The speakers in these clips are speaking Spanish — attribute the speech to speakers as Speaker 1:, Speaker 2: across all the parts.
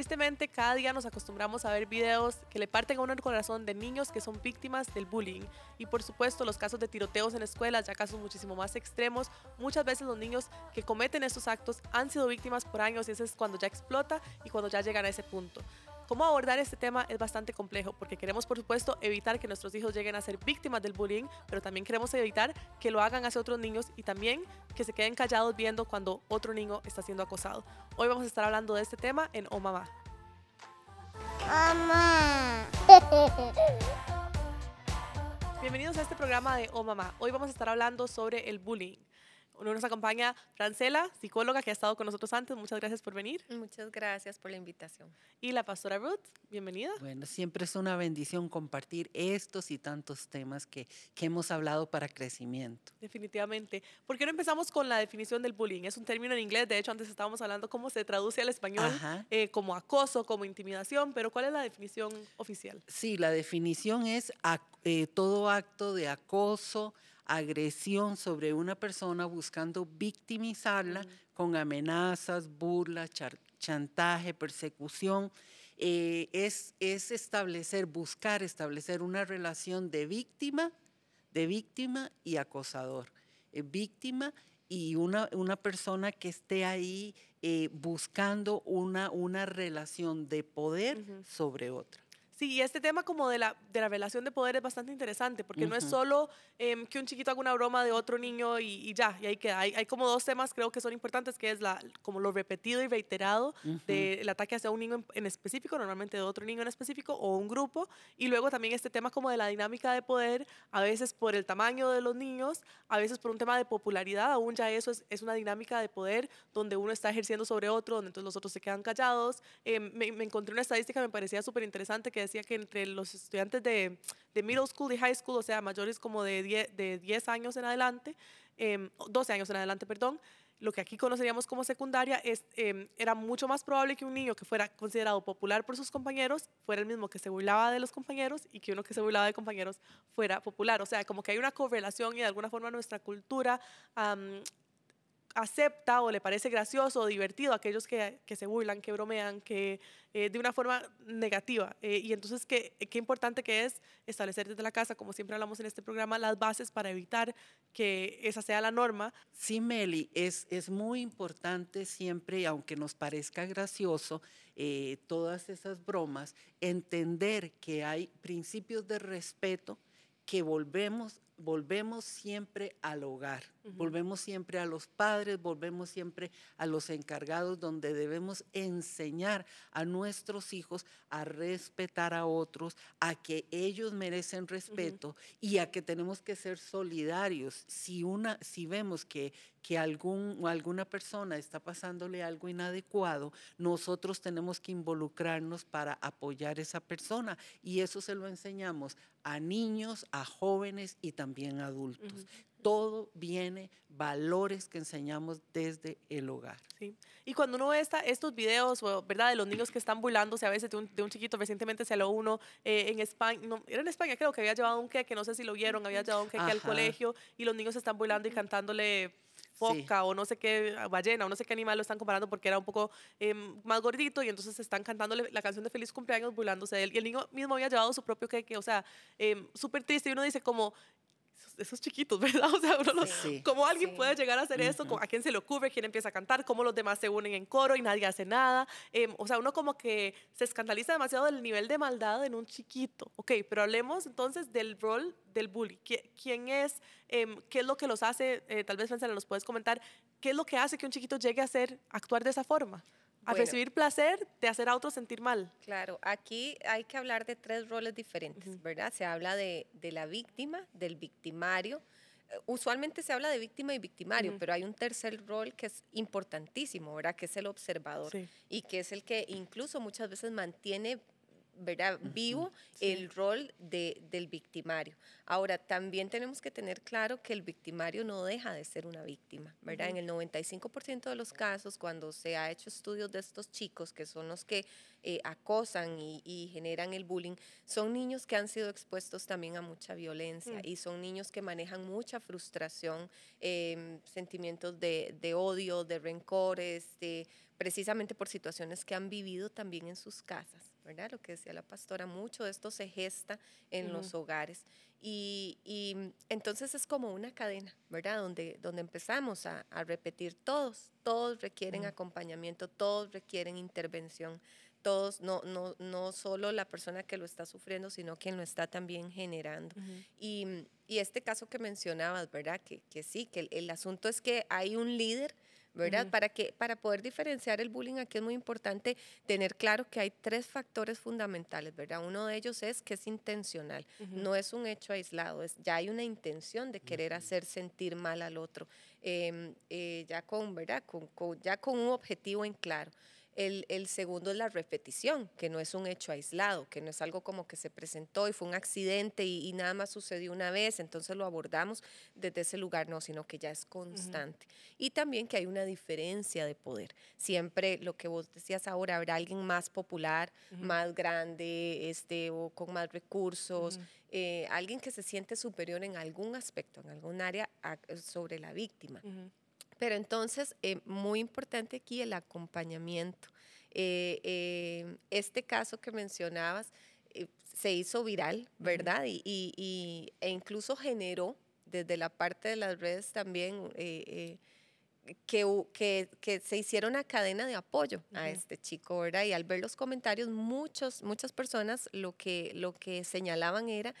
Speaker 1: tristemente cada día nos acostumbramos a ver videos que le parten a uno el corazón de niños que son víctimas del bullying. Y por supuesto los casos de tiroteos en escuelas, ya casos muchísimo más extremos. Muchas veces los niños que cometen estos actos han sido víctimas por años y ese es cuando ya explota y cuando ya llegan a ese punto. Cómo abordar este tema es bastante complejo porque queremos, por supuesto, evitar que nuestros hijos lleguen a ser víctimas del bullying, pero también queremos evitar que lo hagan hacia otros niños y también que se queden callados viendo cuando otro niño está siendo acosado. Hoy vamos a estar hablando de este tema en Oh Mamá.
Speaker 2: Mamá.
Speaker 1: Bienvenidos a este programa de Oh Mamá. Hoy vamos a estar hablando sobre el bullying. Nos acompaña Francela, psicóloga que ha estado con nosotros antes. Muchas gracias por venir.
Speaker 3: Muchas gracias por la invitación.
Speaker 1: Y la pastora Ruth, bienvenida.
Speaker 4: Bueno, siempre es una bendición compartir estos y tantos temas que, que hemos hablado para crecimiento.
Speaker 1: Definitivamente. ¿Por qué no empezamos con la definición del bullying? Es un término en inglés, de hecho antes estábamos hablando cómo se traduce al español, eh, como acoso, como intimidación, pero ¿cuál es la definición oficial?
Speaker 4: Sí, la definición es eh, todo acto de acoso, agresión sobre una persona buscando victimizarla con amenazas, burlas, chantaje, persecución. Eh, es, es establecer, buscar establecer una relación de víctima, de víctima y acosador. Eh, víctima y una, una, persona que esté ahí eh, buscando una, una relación de poder sobre otra.
Speaker 1: Sí, y este tema como de la, de la relación de poder es bastante interesante, porque no es solo em, que un chiquito haga una broma de otro niño y, ya, y ahí queda. Hay, hay, como dos temas creo que son importantes, que es la, como lo repetido y reiterado del ataque hacia un niño en, específico, normalmente de otro niño en específico o un grupo, y luego también este tema como de la dinámica de poder, a veces por el tamaño de los niños, a veces por un tema de popularidad, aún ya eso es, es una dinámica de poder donde uno está ejerciendo sobre otro, donde entonces los otros se quedan callados. Em, me, me encontré una estadística, me parecía súper interesante, que decía que entre los estudiantes de, middle school y high school, o sea, mayores como de 10, de 10 años en adelante, 12 em, años en adelante, perdón, lo que aquí conoceríamos como secundaria, es, em, era mucho más probable que un niño que fuera considerado popular por sus compañeros fuera el mismo que se burlaba de los compañeros y que uno que se burlaba de compañeros fuera popular. O sea, como que hay una correlación y de alguna forma nuestra cultura acepta o le parece gracioso o divertido a aquellos que, que se burlan, que bromean, que eh, de una forma negativa. Eh, y entonces, ¿qué, qué importante que es establecer desde la casa, como siempre hablamos en este programa, las bases para evitar que esa sea la norma.
Speaker 4: Sí, Meli, es, es muy importante siempre, aunque nos parezca gracioso, eh, todas esas bromas, entender que hay principios de respeto que volvemos volvemos siempre al hogar, volvemos siempre a los padres, volvemos siempre a los encargados donde debemos enseñar a nuestros hijos a respetar a otros, a que ellos merecen respeto y a que tenemos que ser solidarios. Si, una, si vemos que, que algún, alguna persona está pasándole algo inadecuado, nosotros tenemos que involucrarnos para apoyar a esa persona y eso se lo enseñamos a niños, a jóvenes y también también adultos. Todo viene, valores que enseñamos desde el hogar.
Speaker 1: Sí. Y cuando uno ve esta, estos videos, ¿verdad? De los niños que están burlándose a veces de un, de un chiquito, recientemente se lo uno eh, en España, no, era en España creo que había llevado un queque, no sé si lo vieron, había llevado un queque al colegio y los niños se están burlando y cantándole foca o no sé qué ballena o no sé qué animal lo están comparando porque era un poco em, más gordito y entonces están cantándole la canción de feliz cumpleaños burlándose de él y el niño mismo había llevado su propio queque, o sea, eh, súper triste y uno dice como esos chiquitos, ¿verdad? O sea, uno ¿cómo alguien puede llegar a hacer eso? ¿A quién se le ocurre? ¿Quién empieza a cantar? ¿Cómo los demás se unen en coro y nadie hace nada? Em, o sea, uno como que se escandaliza demasiado del nivel de maldad en un chiquito. Ok, pero hablemos entonces del rol del bully. ¿Quién es? Em, ¿Qué es lo que los hace? Eh, tal vez, Francela, nos puedes comentar. ¿Qué es lo que hace que un chiquito llegue a ser, actuar de esa forma? A recibir placer de hacer a otros sentir mal.
Speaker 3: Claro, aquí hay que hablar de tres roles diferentes, ¿verdad? Se habla de, de, la víctima, del victimario. Eh, usualmente se habla de víctima y victimario, pero hay un tercer rol que es importantísimo, ¿verdad? Que es el observador y que es el que incluso muchas veces mantiene ¿verdad? vivo el rol de, del victimario. Ahora, también tenemos que tener claro que el victimario no deja de ser una víctima, ¿verdad? En el 95% de los casos, cuando se ha hecho estudios de estos chicos, que son los que eh, acosan y, generan el bullying, son niños que han sido expuestos también a mucha violencia mm. y son niños que manejan mucha frustración, em, sentimientos de, de odio, de rencores, de precisamente por situaciones que han vivido también en sus casas, ¿verdad? Lo que decía la pastora, mucho de esto se gesta en los hogares. Y, entonces es como una cadena, ¿verdad? Donde, donde empezamos a, repetir todos, todos requieren acompañamiento, todos requieren intervención, todos, no, no, no solo la persona que lo está sufriendo, sino quien lo está también generando. y, este caso que mencionabas, ¿verdad? Que, que sí, que el, asunto es que hay un líder. ¿Verdad? para, que, para poder diferenciar el bullying aquí es muy importante tener claro que hay tres factores fundamentales, ¿verdad? Uno de ellos es que es intencional, no es un hecho aislado, es, ya hay una intención de querer hacer sentir mal al otro, em, eh, ya, con, ¿verdad? ya con un objetivo en claro. El, segundo es la repetición, que no es un hecho aislado, que no es algo como que se presentó y fue un accidente y, nada más sucedió una vez, entonces lo abordamos desde ese lugar, no, sino que ya es constante. Y también que hay una diferencia de poder. Siempre lo que vos decías ahora, habrá alguien más popular, más grande, este, o con más recursos, eh, alguien que se siente superior en algún aspecto, en algún área sobre la víctima. Pero entonces, eh, muy importante aquí el acompañamiento. Eh, eh, este caso que mencionabas se hizo viral, ¿verdad? y, e incluso generó desde la parte de las redes también que, que, se hiciera una cadena de apoyo a este chico, ¿verdad? Y al ver los comentarios, muchos, muchas personas lo que, lo que señalaban era,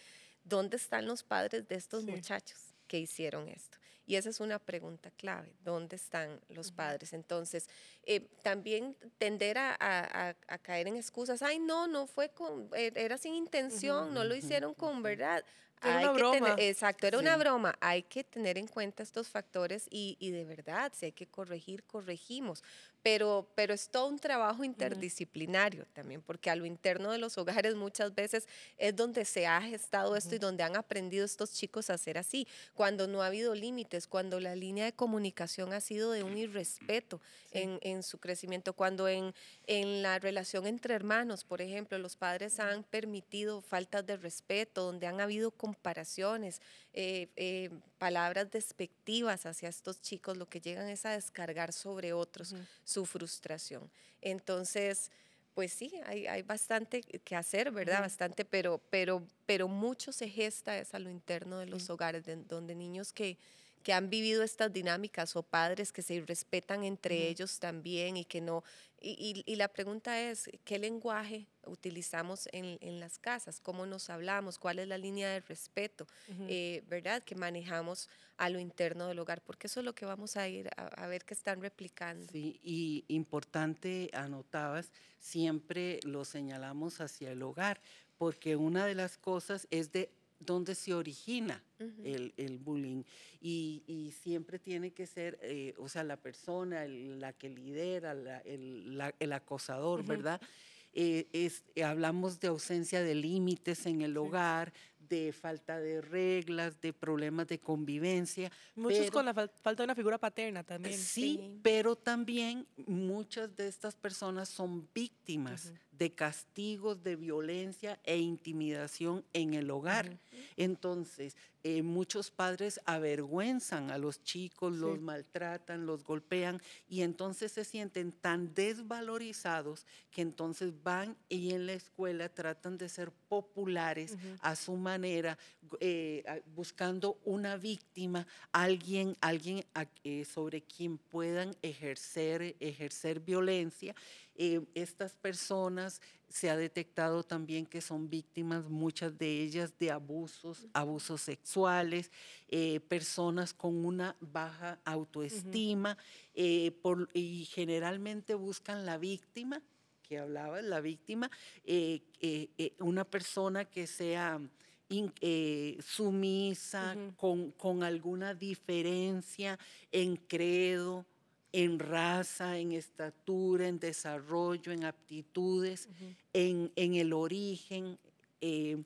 Speaker 3: ¿dónde están los padres de estos muchachos que hicieron esto? Y esa es una pregunta clave, ¿dónde están los padres? Entonces, eh, también tender a, caer en excusas, ay, no, no fue con, e, era sin intención, no lo hicieron con verdad.
Speaker 1: Era una broma.
Speaker 3: exacto, era una broma. Hay que tener en cuenta estos factores y, y, de verdad, si hay que corregir, corregimos pero, pero es todo un trabajo interdisciplinario también, porque a lo interno de los hogares muchas veces es donde se ha gestado esto y donde han aprendido estos chicos a ser así, cuando no ha habido límites, cuando la línea de comunicación ha sido de un irrespeto en, en, su crecimiento, cuando en, en la relación entre hermanos, por ejemplo, los padres han permitido faltas de respeto, donde han habido comparaciones, eh, eh, palabras despectivas hacia estos chicos, lo que llegan es a descargar sobre otros su frustración. Entonces, pues sí, hay, hay, bastante que hacer, ¿verdad? Bastante, pero, pero, pero mucho se gesta es a lo interno de los hogares, donde niños que, que han vivido estas dinámicas o padres que se respetan entre ellos también y que no... Y, y, la pregunta es, ¿qué lenguaje utilizamos en, en, las casas? ¿Cómo nos hablamos? ¿Cuál es la línea de respeto? Eh, ¿Verdad? Que manejamos a lo interno del hogar, porque eso es lo que vamos a ir a, a ver que están replicando.
Speaker 4: Sí, y importante, anotabas, siempre lo señalamos hacia el hogar, porque una de las cosas es de dónde se origina el, bullying. Y, siempre tiene que ser, eh, o sea, la persona, la que lidera, el, acosador, ¿verdad? Eh, es, hablamos de ausencia de límites en el hogar, de falta de reglas, de problemas de convivencia.
Speaker 1: Muchos con la falta de una figura paterna también.
Speaker 4: Sí, pero también muchas de estas personas son víctimas de castigos, de violencia e intimidación en el hogar. Entonces, eh, muchos padres avergüenzan a los chicos, los maltratan, los golpean y entonces se sienten tan desvalorizados que entonces van y en la escuela tratan de ser populares a su manera, eh, buscando una víctima, alguien, alguien eh, sobre quien puedan ejercer, ejercer violencia eh, estas personas se ha detectado también que son víctimas, muchas de ellas, de abusos, abusos sexuales, eh, personas con una baja autoestima eh, y generalmente buscan la víctima, que hablaba, la víctima, una persona que sea... sumisa, con, con, alguna diferencia en credo, en raza, en estatura, en desarrollo, en aptitudes, en, el origen, eh,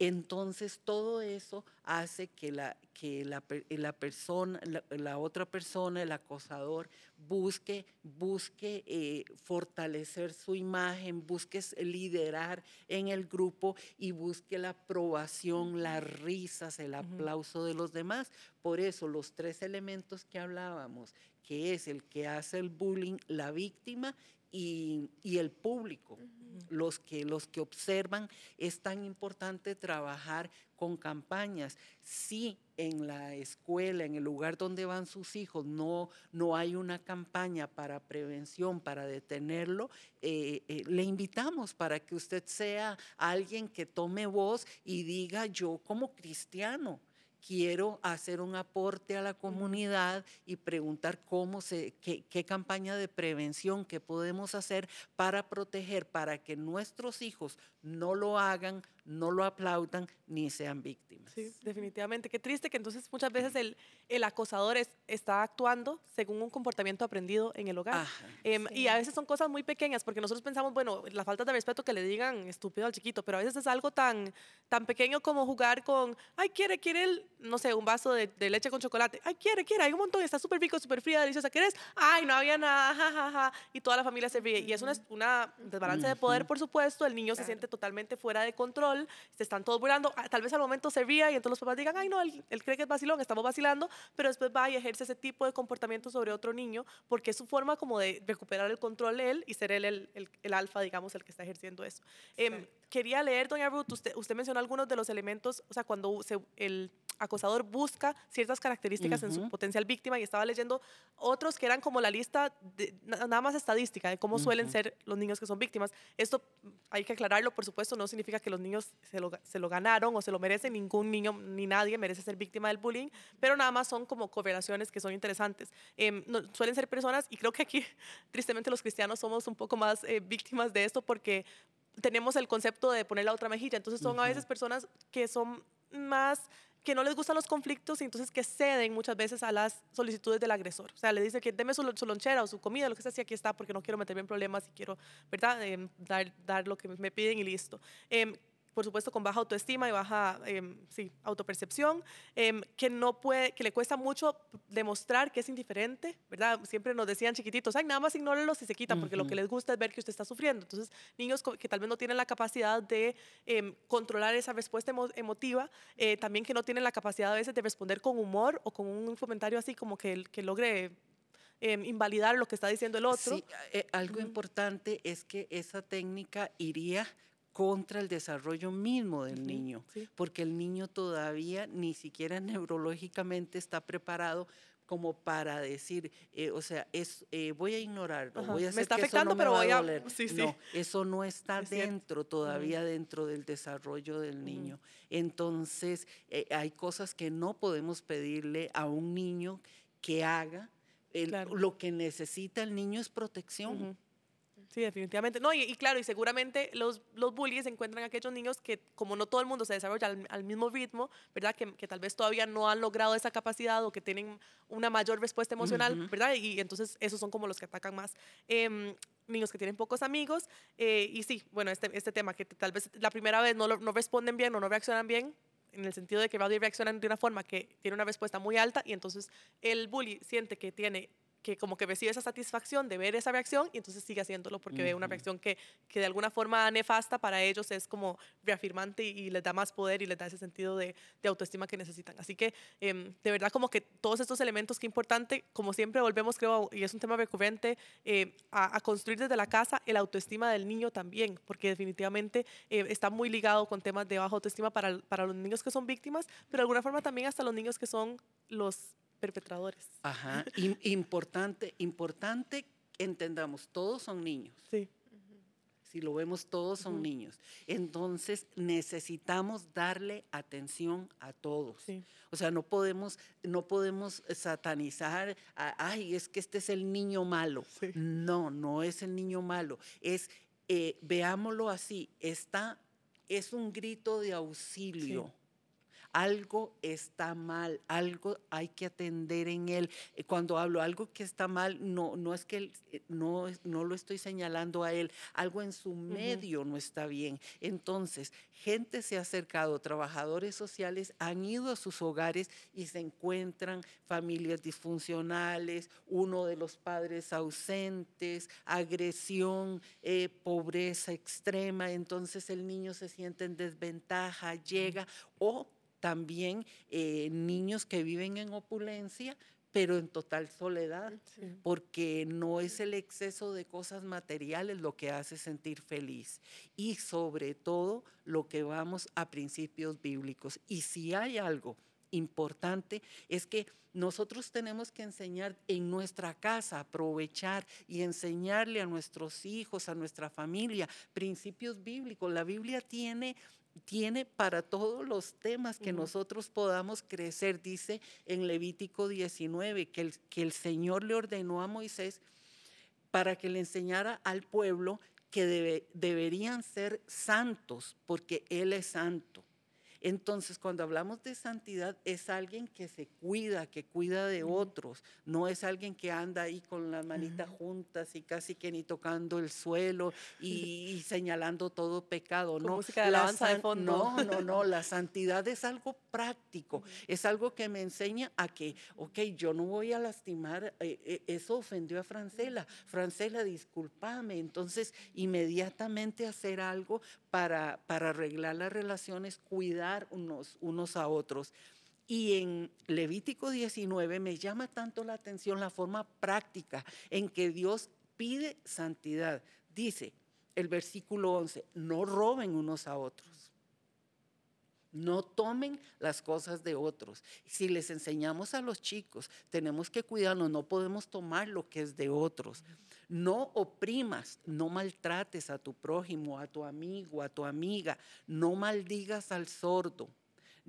Speaker 4: Entonces todo eso hace que la, que la, la persona, la, otra persona, el acosador, busque, busque eh, fortalecer su imagen, busque liderar en el grupo y busque la aprobación, las risas, el aplauso de los demás. Por eso los tres elementos que hablábamos, que es el que hace el bullying, la víctima y, el público, los, que, los que observan, es tan importante trabajar con campañas. Si en la escuela, en el lugar donde van sus hijos, no, no hay una campaña para prevención, para detenerlo, eh, eh, le invitamos para que usted sea alguien que tome voz y diga yo como cristiano quiero hacer un aporte a la comunidad y preguntar cómo se, qué, qué, campaña de prevención que podemos hacer para proteger, para que nuestros hijos no lo hagan, no lo aplaudan ni sean víctimas.
Speaker 1: Sí, definitivamente. Qué triste que entonces muchas veces el, el acosador está actuando según un comportamiento aprendido en el hogar. Em, y a veces son cosas muy pequeñas, porque nosotros pensamos, bueno, la falta de respeto que le digan estúpido al chiquito, pero a veces es algo tan, tan pequeño como jugar con, ay, quiere, quiere, el, no sé, un vaso de, leche con chocolate. Ay, quiere, quiere, hay un montón, está súper rico, súper fría, deliciosa. ¿Quieres? Ay, no había nada, jajaja. Y toda la familia se ríe. Y es una, una desbalance de poder, por supuesto. El niño se siente totalmente fuera de control, se están todos burlando. Ah, tal vez al momento se ría y entonces los papás digan, ay, no, él, cree que es vacilón, estamos vacilando, pero después va y ejerce ese tipo de comportamiento sobre otro niño porque es su forma como de recuperar el control de él y ser él el, el, el alfa, digamos, el que está ejerciendo eso. Em, quería leer, doña Ruth, usted, usted mencionó algunos de los elementos, o sea, cuando se, el acosador busca ciertas características en su potencial víctima y estaba leyendo otros que eran como la lista de, nada más estadística de cómo suelen ser los niños que son víctimas. Esto hay que aclararlo, por supuesto, no significa que los niños se lo, se lo ganaron o se lo merecen, ningún niño ni nadie merece ser víctima del bullying, pero nada más son como correlaciones que son interesantes. Em, suelen ser personas, y creo que aquí tristemente los cristianos somos un poco más eh, víctimas de esto porque tenemos el concepto de poner la otra mejilla, entonces son a veces personas que son más que no les gustan los conflictos y entonces que ceden muchas veces a las solicitudes del agresor. O sea, le dice que deme su, lonchera o su comida, lo que sea, si aquí está, porque no quiero meterme en problemas y quiero, ¿verdad?, em, dar, dar, lo que me piden y listo. Eh, por supuesto con baja autoestima y baja em, sí, autopercepción, em, que, no puede, que le cuesta mucho demostrar que es indiferente, ¿verdad? Siempre nos decían chiquititos, ay, nada más ignórenlos si se quitan, porque lo que les gusta es ver que usted está sufriendo. Entonces, niños que tal vez no tienen la capacidad de em, controlar esa respuesta emotiva, eh, también que no tienen la capacidad a veces de responder con humor o con un comentario así como que, que logre invalidar lo que está diciendo el otro.
Speaker 4: Sí, eh, algo importante es que esa técnica iría contra el desarrollo mismo del niño, porque el niño todavía ni siquiera neurológicamente está preparado como para decir, eh, o sea, es, eh, voy a ignorarlo, voy a hacer
Speaker 1: me está
Speaker 4: que
Speaker 1: afectando,
Speaker 4: eso no
Speaker 1: pero voy a...
Speaker 4: No, eso no está dentro, todavía dentro del desarrollo del niño. Entonces, eh, hay cosas que no podemos pedirle a un niño que haga. Lo que necesita el niño es protección.
Speaker 1: Sí, definitivamente. No, y, claro, y seguramente los, los bullies encuentran a aquellos niños que, como no todo el mundo se desarrolla al, mismo ritmo, ¿verdad? Que, que, tal vez todavía no han logrado esa capacidad o que tienen una mayor respuesta emocional, ¿verdad? Y, entonces esos son como los que atacan más. Em, niños que tienen pocos amigos. Eh, y sí, bueno, este, este tema que tal vez la primera vez no, no responden bien o no reaccionan bien, en el sentido de que reaccionan de una forma que tiene una respuesta muy alta y entonces el bully siente que tiene que como que recibe esa satisfacción de ver esa reacción y entonces sigue haciéndolo porque ve una reacción que, que, de alguna forma nefasta para ellos es como reafirmante y, les da más poder y les da ese sentido de, de autoestima que necesitan. Así que em, de verdad como que todos estos elementos que importante, como siempre volvemos creo, y es un tema recurrente, eh, a, construir desde la casa el autoestima del niño también, porque definitivamente eh, está muy ligado con temas de baja autoestima para, para los niños que son víctimas, pero de alguna forma también hasta los niños que son los perpetradores.
Speaker 4: Ajá, importante, importante, entendamos, todos son niños.
Speaker 1: Sí.
Speaker 4: Si lo vemos, todos son niños. Entonces necesitamos darle atención a todos. O sea, no podemos, no podemos satanizar, ay, es que este es el niño malo. No, no es el niño malo. Es, eh, veámoslo así, está, es un grito de auxilio algo está mal, algo hay que atender en él. Eh, cuando hablo algo que está mal, no, no es que eh, no, no lo estoy señalando a él, algo en su medio no está bien. Entonces, gente se ha acercado, trabajadores sociales han ido a sus hogares y se encuentran familias disfuncionales, uno de los padres ausentes, agresión, eh, pobreza extrema, entonces el niño se siente en desventaja, llega, o también eh, niños que viven en opulencia, pero en total soledad, porque no es el exceso de cosas materiales lo que hace sentir feliz. Y sobre todo lo que vamos a principios bíblicos. Y si hay algo importante es que nosotros tenemos que enseñar en nuestra casa, aprovechar y enseñarle a nuestros hijos, a nuestra familia, principios bíblicos. La Biblia tiene tiene para todos los temas que nosotros podamos crecer. Dice en Levítico 19 que el, que el Señor le ordenó a Moisés para que le enseñara al pueblo que deberían ser santos, porque Él es santo. Entonces, cuando hablamos de santidad, es alguien que se cuida, que cuida de otros, no es alguien que anda ahí con las manitas juntas y casi que ni tocando el suelo y, señalando todo pecado. no,
Speaker 1: música de de fondo.
Speaker 4: No, no, no, la santidad es algo práctico, es algo que me enseña a que, ok, yo no voy a lastimar, eh, eh, eso ofendió a Francela, Francela, discúlpame, entonces inmediatamente hacer algo para, para arreglar las relaciones, cuidar unos, unos a otros. Y en Levítico 19 me llama tanto la atención la forma práctica en que Dios pide santidad. Dice el versículo 11, no roben unos a otros. No tomen las cosas de otros. Si les enseñamos a los chicos, tenemos que cuidarnos, no podemos tomar lo que es de otros. No oprimas, no maltrates a tu prójimo, a tu amigo, a tu amiga, no maldigas al sordo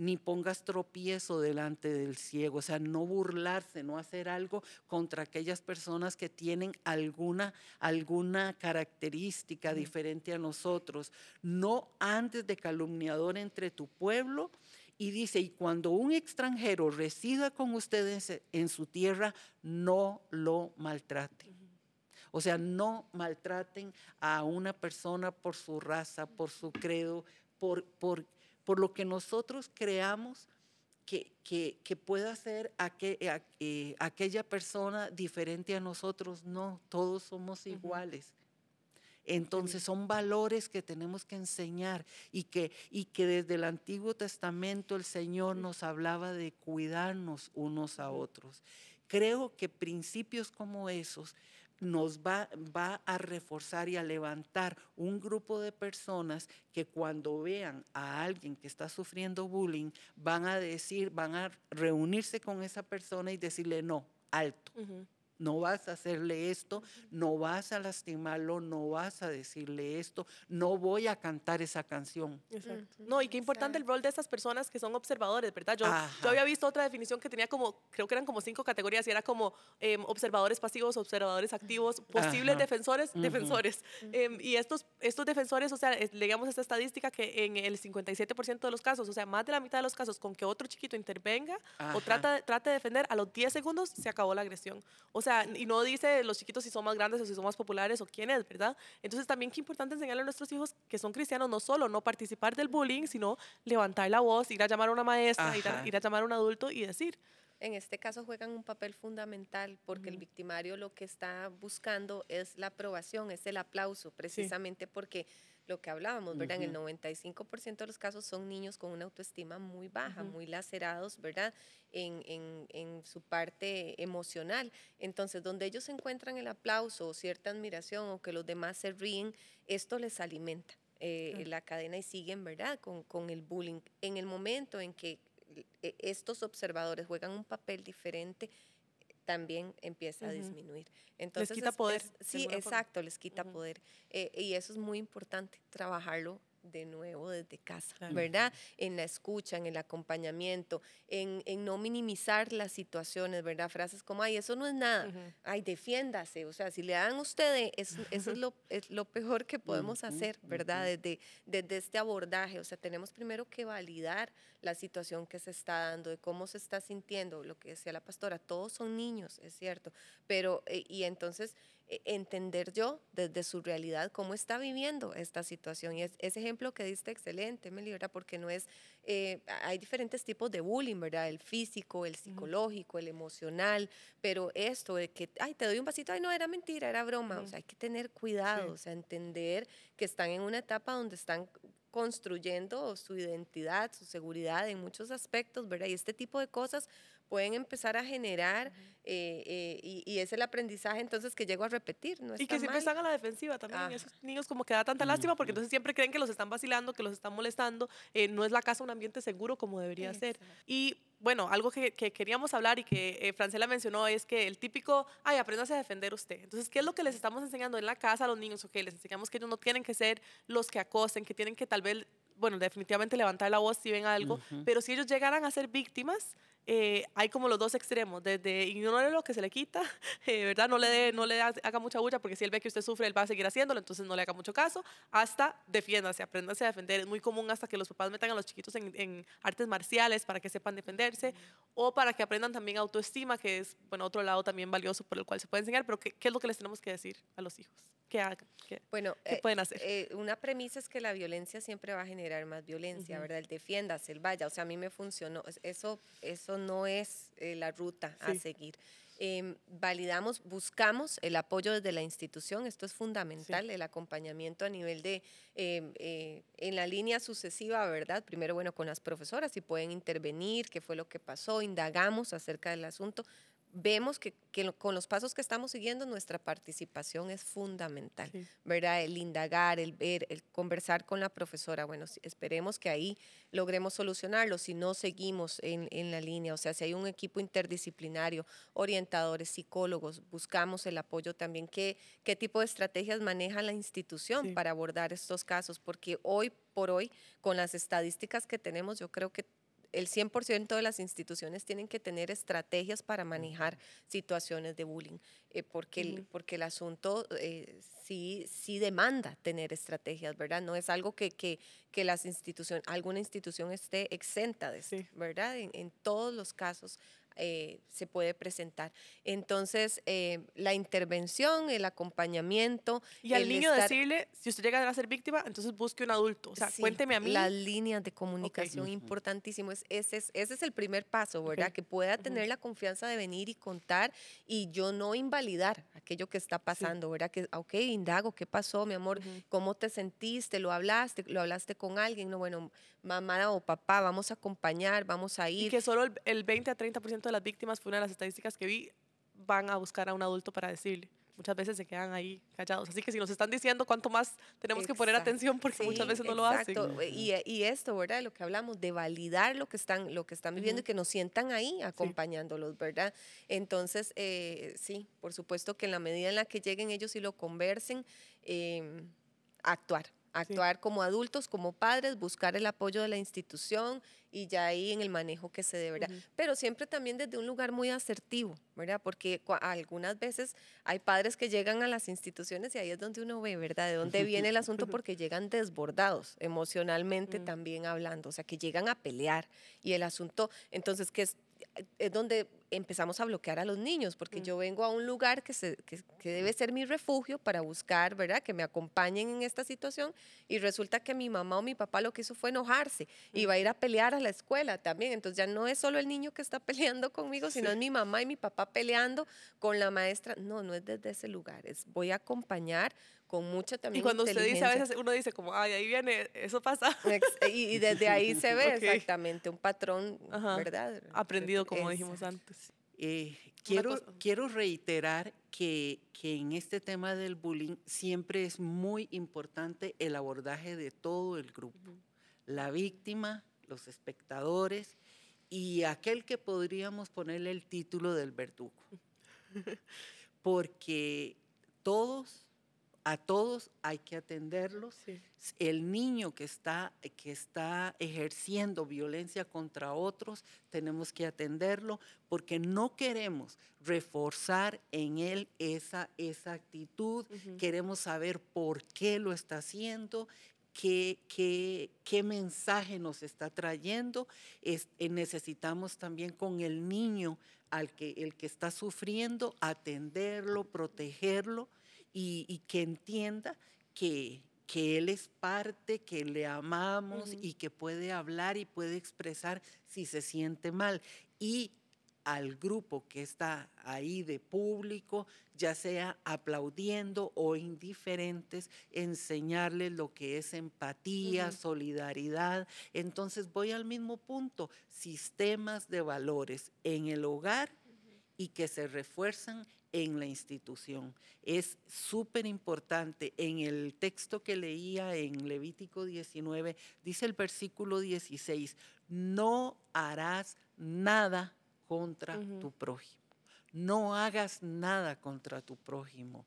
Speaker 4: ni pongas tropiezo delante del ciego, o sea, no burlarse, no hacer algo contra aquellas personas que tienen alguna, alguna característica diferente a nosotros. No andes de calumniador entre tu pueblo. Y dice, y cuando un extranjero resida con ustedes en su tierra, no lo maltraten. O sea, no maltraten a una persona por su raza, por su credo, por, por por lo que nosotros creamos que, que, pueda ser eh, aquella persona diferente a nosotros. No, todos somos iguales. Entonces son valores que tenemos que enseñar y que, y que desde el Antiguo Testamento el Señor nos hablaba de cuidarnos unos a otros. Creo que principios como esos nos va, va a reforzar y a levantar un grupo de personas que cuando vean a alguien que está sufriendo bullying, van a decir, van a reunirse con esa persona y decirle, no, alto no vas a hacerle esto, no vas a lastimarlo, no vas a decirle esto, no voy a cantar esa canción.
Speaker 1: Exacto. No, y qué importante el rol de estas personas que son observadores, ¿verdad? Yo, yo, había visto otra definición que tenía como, creo que eran como cinco categorías y era como em, observadores pasivos, observadores activos, posibles defensores, defensores. Em, y estos, estos defensores, o sea, leíamos esta estadística que en el 57% de los casos, o sea, más de la mitad de los casos con que otro chiquito intervenga o trata, trate de defender, a los 10 segundos se acabó la agresión. O sea, y no dice los chiquitos si son más grandes o si son más populares o quién es, ¿verdad? Entonces también qué importante enseñarle a nuestros hijos que son cristianos no solo no participar del bullying, sino levantar la voz, ir a llamar a una maestra, ir a, llamar a un adulto y decir.
Speaker 3: En este caso juegan un papel fundamental porque el victimario lo que está buscando es la aprobación, es el aplauso, precisamente porque lo que hablábamos, ¿verdad? En el 95% de los casos son niños con una autoestima muy baja, muy lacerados, ¿verdad? En, en, en, su parte emocional. Entonces, donde ellos encuentran el aplauso o cierta admiración o que los demás se ríen, esto les alimenta. Eh, la cadena y siguen, ¿verdad? Con, con el bullying. En el momento en que eh, estos observadores juegan un papel diferente, también empieza a disminuir.
Speaker 1: Entonces, les quita poder.
Speaker 3: sí, exacto, les quita poder. Eh, y eso es muy importante, trabajarlo de nuevo desde casa, ¿verdad? En la escucha, en el acompañamiento, en, no minimizar las situaciones, ¿verdad? Frases como, ay, eso no es nada, ay, defiéndase, o sea, si le dan a usted, eso es lo, es lo peor que podemos hacer, ¿verdad? Desde, desde este abordaje, o sea, tenemos primero que validar la situación que se está dando, de cómo se está sintiendo, lo que decía la pastora, todos son niños, es cierto, pero, eh, y entonces entender yo desde su realidad cómo está viviendo esta situación. Y es, ese ejemplo que diste excelente, Meli, ¿verdad? Porque no es, eh, hay diferentes tipos de bullying, ¿verdad? El físico, el psicológico, el emocional, pero esto de que, ay, te doy un vasito, ay, no, era mentira, era broma, o sea, hay que tener cuidado, o sea, entender que están en una etapa donde están construyendo su identidad, su seguridad en muchos aspectos, ¿verdad? Y este tipo de cosas pueden empezar a generar eh, eh, y, es el aprendizaje entonces que llego a repetir. No
Speaker 1: y que siempre están a la defensiva también. Esos niños como que da tanta lástima porque entonces siempre creen que los están vacilando, que los están molestando. Eh, no es la casa un ambiente seguro como debería ser. Y bueno, algo que, queríamos hablar y que Francela mencionó es que el típico, ay, apréndase a defender usted. Entonces, ¿qué es lo que les estamos enseñando en la casa a los niños? Ok, les enseñamos que ellos no tienen que ser los que acosen, que tienen que tal vez, bueno, definitivamente levantar la voz si ven algo, pero si ellos llegaran a ser víctimas, eh, hay como los dos extremos, desde ignore lo que se le quita, eh, ¿verdad? No le, dé, no le haga mucha bulla porque si él ve que usted sufre, él va a seguir haciéndolo, entonces no le haga mucho caso, hasta defiéndase, apréndase a defender. Es muy común hasta que los papás metan a los chiquitos en, artes marciales para que sepan defenderse o para que aprendan también autoestima, que es, bueno, otro lado también valioso por el cual se puede enseñar, pero ¿qué, qué es lo que les tenemos que decir a los hijos? ¿Qué hagan? ¿Qué,
Speaker 3: bueno,
Speaker 1: ¿qué pueden hacer?
Speaker 3: Eh, una premisa es que la violencia siempre va a generar más violencia, ¿verdad? El defiéndase, el vaya, o sea, a mí me funcionó, eso, eso no es eh, la ruta a seguir. Em, validamos, buscamos el apoyo desde la institución, esto es fundamental, el acompañamiento a nivel de, em, eh, en la línea sucesiva, ¿verdad? Primero, bueno, con las profesoras, si pueden intervenir, qué fue lo que pasó, indagamos acerca del asunto, vemos que, con los pasos que estamos siguiendo nuestra participación es fundamental, ¿verdad? El indagar, el ver, el conversar con la profesora. Bueno, esperemos que ahí logremos solucionarlo si no seguimos en, la línea. O sea, si hay un equipo interdisciplinario, orientadores, psicólogos, buscamos el apoyo también. ¿Qué, qué tipo de estrategias maneja la institución para abordar estos casos? Porque hoy por hoy, con las estadísticas que tenemos, yo creo que el 100% de las instituciones tienen que tener estrategias para manejar situaciones de bullying, eh, porque, el, porque el asunto eh, sí, sí demanda tener estrategias, ¿verdad? No es algo que, que, que las instituciones, alguna institución esté exenta de esto, ¿verdad? En, en, todos los casos eh, se puede presentar. Entonces, eh, la intervención, el acompañamiento.
Speaker 1: Y al niño decirle, si usted llega a ser víctima, entonces busque un adulto. O sea, cuénteme a mí.
Speaker 3: Las líneas de comunicación, importantísimo. Es, ese, es, ese es el primer paso, ¿verdad? Que pueda tener la confianza de venir y contar y yo no invalidar aquello que está pasando, ¿verdad? Que, ok, indago, ¿qué pasó, mi amor? ¿Cómo te sentiste? ¿Lo hablaste? ¿Lo hablaste con alguien? No, bueno, mamá o papá, vamos a acompañar, vamos a ir.
Speaker 1: Y que solo el, el 20 a 30% de las víctimas, fue una de las estadísticas que vi, van a buscar a un adulto para decirle. Muchas veces se quedan ahí callados. Así que si nos están diciendo cuánto más tenemos que poner atención porque muchas veces no lo hacen.
Speaker 3: Y, y, esto, ¿verdad? De lo que hablamos, de validar lo que están, lo que están viviendo y que nos sientan ahí acompañándolos, ¿verdad? Entonces, eh, sí, por supuesto que en la medida en la que lleguen ellos y lo conversen, eh, actuar actuar como adultos, como padres, buscar el apoyo de la institución y ya ahí en el manejo que se deberá. Pero siempre también desde un lugar muy asertivo, ¿verdad? Porque algunas veces hay padres que llegan a las instituciones y ahí es donde uno ve, ¿verdad? De dónde viene el asunto porque llegan desbordados emocionalmente también hablando, o sea, que llegan a pelear y el asunto, entonces, que es, es donde empezamos a bloquear a los niños, porque mm. yo vengo a un lugar que, se, que, debe ser mi refugio para buscar, ¿verdad? Que me acompañen en esta situación y resulta que mi mamá o mi papá lo que hizo fue enojarse y mm. va a ir a pelear a la escuela también. Entonces ya no es solo el niño que está peleando conmigo, sino es mi mamá y mi papá peleando con la maestra. No, no es desde ese lugar, es voy a acompañar con mucha también
Speaker 1: Y cuando usted dice, a veces uno dice como, ay, ahí viene, eso pasa.
Speaker 3: Y, desde ahí se ve exactamente un patrón, ¿verdad?
Speaker 1: Aprendido, como dijimos antes.
Speaker 4: Eh, quiero, quiero reiterar que, que, en este tema del bullying siempre es muy importante el abordaje de todo el grupo. La víctima, los espectadores y aquel que podríamos ponerle el título del verdugo. Porque todos a todos hay que atenderlos. El niño que está, que está ejerciendo violencia contra otros, tenemos que atenderlo porque no queremos reforzar en él esa, esa actitud, queremos saber por qué lo está haciendo Qué, qué, qué, mensaje nos está trayendo. Es, eh, necesitamos también con el niño, al que, el que está sufriendo, atenderlo, protegerlo y, que entienda que, que Él es parte, que le amamos y que puede hablar y puede expresar si se siente mal. Y al grupo que está ahí de público, ya sea aplaudiendo o indiferentes, enseñarles lo que es empatía, solidaridad. Entonces voy al mismo punto, sistemas de valores en el hogar y que se refuerzan en la institución. Es súper importante. En el texto que leía en Levítico 19, dice el versículo 16, no harás nada contra tu prójimo. No hagas nada contra tu prójimo.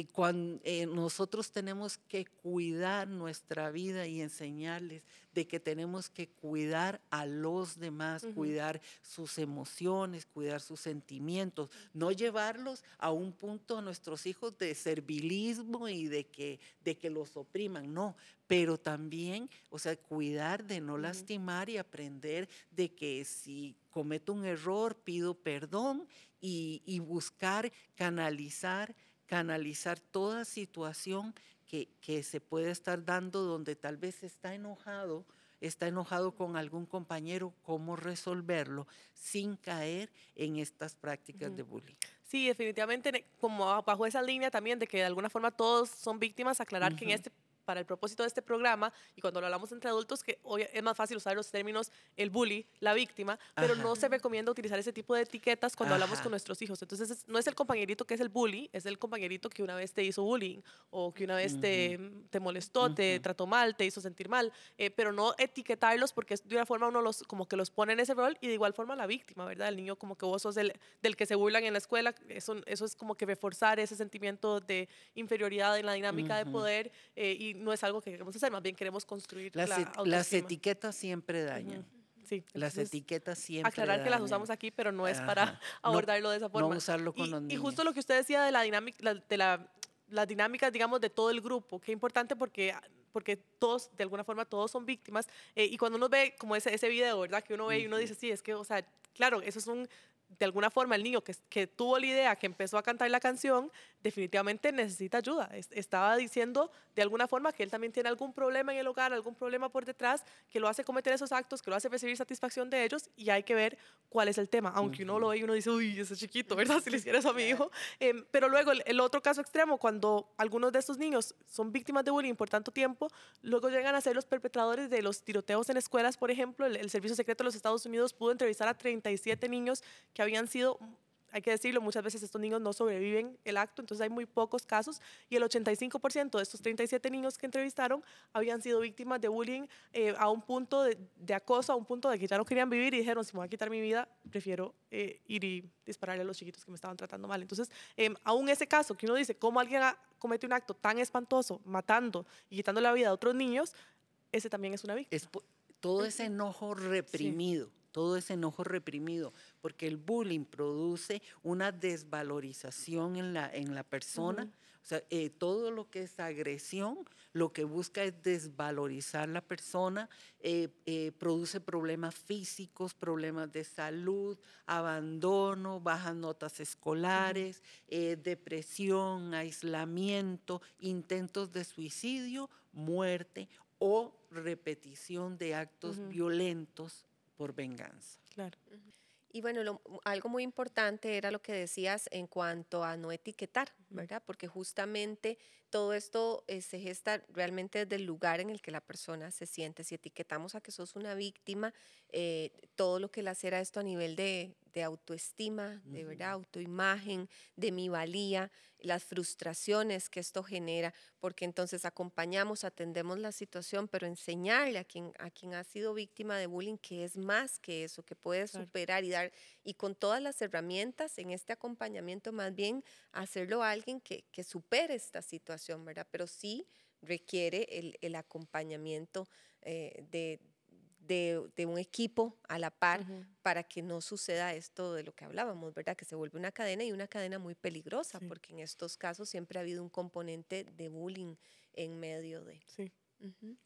Speaker 4: Y cuando eh, nosotros tenemos que cuidar nuestra vida y enseñarles de que tenemos que cuidar a los demás, cuidar sus emociones, cuidar sus sentimientos, no llevarlos a un punto a nuestros hijos de servilismo y de que, de que los opriman, no, pero también, o sea, cuidar de no lastimar y aprender de que si cometo un error, pido perdón y, y buscar canalizar canalizar toda situación que, que, se puede estar dando donde tal vez está enojado, está enojado con algún compañero, cómo resolverlo sin caer en estas prácticas de bullying.
Speaker 1: Sí, definitivamente, como bajo esa línea también de que de alguna forma todos son víctimas, aclarar que en este para el propósito de este programa y cuando lo hablamos entre adultos, que hoy es más fácil usar los términos el bully, la víctima, pero no se recomienda utilizar ese tipo de etiquetas cuando hablamos con nuestros hijos. Entonces, no es el compañerito que es el bully, es el compañerito que una vez te hizo bullying o que una vez te, te, molestó, te trató mal, te hizo sentir mal, eh, pero no etiquetarlos porque de una forma uno los, como que los pone en ese rol y de igual forma la víctima, ¿verdad? El niño como que vos sos el, del que se burlan en la escuela, eso, eso es como que reforzar ese sentimiento de inferioridad en la dinámica de poder eh, y no es algo que queremos hacer, más bien queremos construir
Speaker 4: las, la Las etiquetas siempre dañan. Sí, las etiquetas siempre.
Speaker 1: Aclarar que las usamos aquí, pero no es para abordarlo de esa forma.
Speaker 4: No usarlo con
Speaker 1: y,
Speaker 4: los niños.
Speaker 1: Y justo lo que usted decía de la dinámica, de la, las dinámicas, digamos, de todo el grupo, qué importante porque porque todos, de alguna forma, todos son víctimas. Eh, y cuando uno ve como ese, ese video, ¿verdad? Que uno ve y uno dice, sí, es que, o sea, claro, eso es un de alguna forma el niño que, que, tuvo la idea, que empezó a cantar la canción, definitivamente necesita ayuda. estaba diciendo de alguna forma que él también tiene algún problema en el hogar, algún problema por detrás, que lo hace cometer esos actos, que lo hace recibir satisfacción de ellos y hay que ver cuál es el tema. Aunque uno lo ve y uno dice, uy, ese chiquito, ¿verdad? Si le hiciera eso a mi hijo. Em, pero luego el, otro caso extremo, cuando algunos de estos niños son víctimas de bullying por tanto tiempo, luego llegan a ser los perpetradores de los tiroteos en escuelas, por ejemplo. El, el Servicio Secreto de los Estados Unidos pudo entrevistar a 37 niños que habían sido hay que decirlo, muchas veces estos niños no sobreviven el acto, entonces hay muy pocos casos y el 85% de estos 37 niños que entrevistaron habían sido víctimas de bullying eh, a un punto de, acoso, a un punto de que ya no querían vivir y dijeron, si me voy a quitar mi vida, prefiero eh, ir y dispararle a los chiquitos que me estaban tratando mal. Entonces, eh, aún ese caso que uno dice, ¿cómo alguien comete un acto tan espantoso, matando y quitando la vida a otros niños? Ese también es una víctima.
Speaker 4: todo ese enojo reprimido todo ese enojo reprimido, porque el bullying produce una desvalorización en la, en la persona. O sea, eh, todo lo que es agresión, lo que busca es desvalorizar la persona, eh, eh, produce problemas físicos, problemas de salud, abandono, bajas notas escolares, depresión, aislamiento, intentos de suicidio, muerte o repetición de actos violentos por venganza.
Speaker 3: Claro. Y bueno, algo muy importante era lo que decías en cuanto a no etiquetar, ¿verdad? Porque justamente todo esto eh, se gesta realmente desde el lugar en el que la persona se siente. Si etiquetamos a que sos una víctima, eh, todo lo que lacera esto a nivel de, de autoestima, de verdad, autoimagen, de mi valía, las frustraciones que esto genera, porque entonces acompañamos, atendemos la situación, pero enseñarle a quien, a quien ha sido víctima de bullying que es más que eso, que puede superar y dar, y con todas las herramientas en este acompañamiento, más bien hacerlo a alguien que, que supere esta situación, ¿verdad? Pero sí requiere el, el acompañamiento eh, de, de, un equipo a la par para que no suceda esto de lo que hablábamos, ¿verdad? Que se vuelve una cadena y una cadena muy peligrosa, porque en estos casos siempre ha habido un componente de bullying en medio de.
Speaker 4: Sí.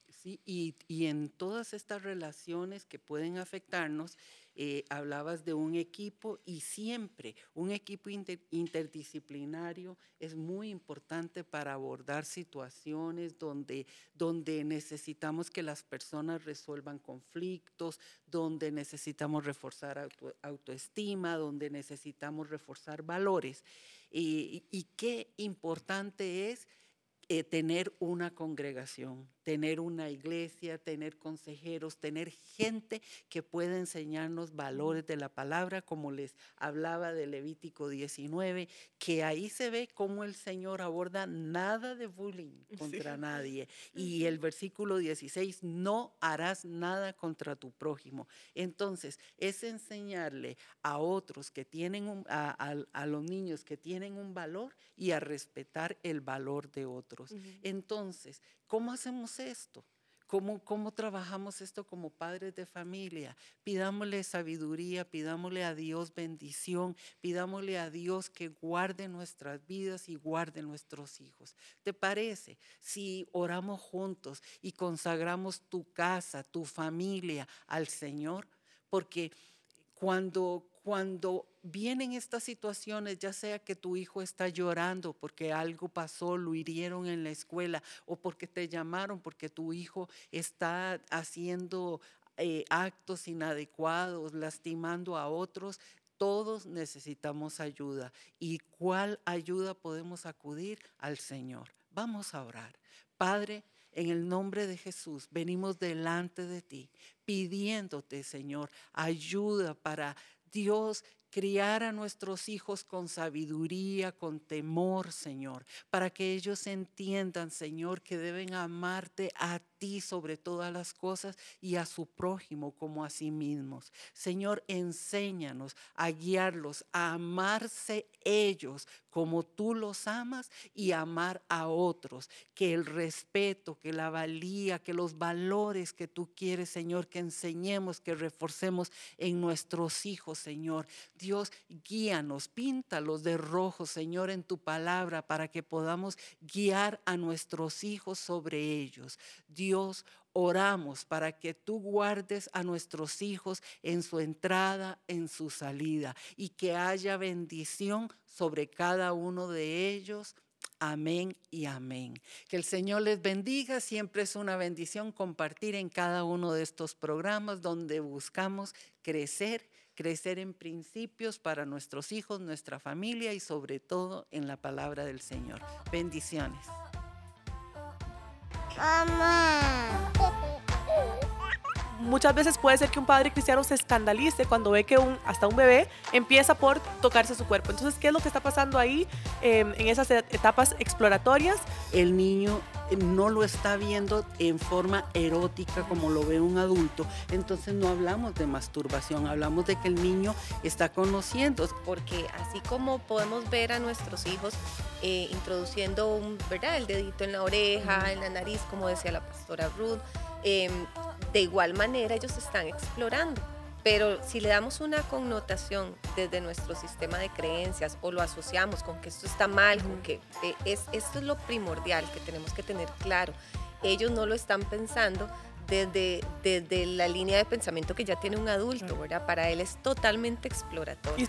Speaker 4: Sí, y, y, en todas estas relaciones que pueden afectarnos, eh, hablabas de un equipo y siempre un equipo interdisciplinario es muy importante para abordar situaciones donde, donde necesitamos que las personas resuelvan conflictos, donde necesitamos reforzar autoestima, donde necesitamos reforzar valores. y qué importante es eh, tener una congregación, tener una iglesia, tener consejeros, tener gente que pueda enseñarnos valores de la palabra, como les hablaba de Levítico 19, que ahí se ve cómo el Señor aborda nada de bullying contra nadie. Y el versículo 16, no harás nada contra tu prójimo. Entonces, es enseñarle a otros que tienen, a, a los niños que tienen un valor y a respetar el valor de otros. Entonces, ¿cómo hacemos esto? ¿Cómo, ¿Cómo, trabajamos esto como padres de familia? Pidámosle sabiduría, pidámosle a Dios bendición, pidámosle a Dios que guarde nuestras vidas y guarde nuestros hijos. ¿Te parece? Si oramos juntos y consagramos tu casa, tu familia al Señor, porque cuando, cuando vienen estas situaciones, ya sea que tu hijo está llorando porque algo pasó, lo hirieron en la escuela, o porque te llamaron porque tu hijo está haciendo eh, actos inadecuados, lastimando a otros, todos necesitamos ayuda. ¿Y cuál ayuda podemos acudir? Al Señor. Vamos a orar. Padre, en el nombre de Jesús, venimos delante de ti pidiéndote, Señor, ayuda para Dios criar a nuestros hijos con sabiduría, con temor, Señor, para que ellos entiendan, Señor, que deben amarte a ti sobre todas las cosas y a su prójimo como a sí mismos. Señor, enséñanos a guiarlos, a amarse ellos como tú los amas y amar a otros. Que el respeto, que la valía, que los valores que tú quieres, Señor, que enseñemos, que reforcemos en nuestros hijos, Señor. Dios, guíanos, píntalos de rojo, Señor, en tu palabra para que podamos guiar a nuestros hijos sobre ellos. Dios, oramos para que tú guardes a nuestros hijos en su entrada, en su salida y que haya bendición sobre cada uno de ellos. Amén y amén. Que el Señor les bendiga. Siempre es una bendición compartir en cada uno de estos programas donde buscamos crecer, crecer en principios para nuestros hijos, nuestra familia y sobre todo en la palabra del Señor. Bendiciones.
Speaker 1: Mamá. Muchas veces puede ser que un padre cristiano se escandalice cuando ve que un, hasta un bebé empieza por tocarse su cuerpo. Entonces, ¿qué es lo que está pasando ahí em, en esas etapas exploratorias?
Speaker 4: El niño eh, no lo está viendo en forma erótica como lo ve un adulto. Entonces no hablamos de masturbación, hablamos de que el niño está conociendo.
Speaker 3: Porque así como podemos ver a nuestros hijos eh, introduciendo un, ¿verdad? el dedito en la oreja, en la nariz, como decía la pastora Ruth, em, de igual manera ellos están explorando. Pero si le damos una connotación desde nuestro sistema de creencias o lo asociamos con que esto está mal, con que eh, es, esto es lo primordial que tenemos que tener claro. Ellos no lo están pensando desde, desde la línea de pensamiento que ya tiene un adulto, ¿verdad? Para él es totalmente exploratorio.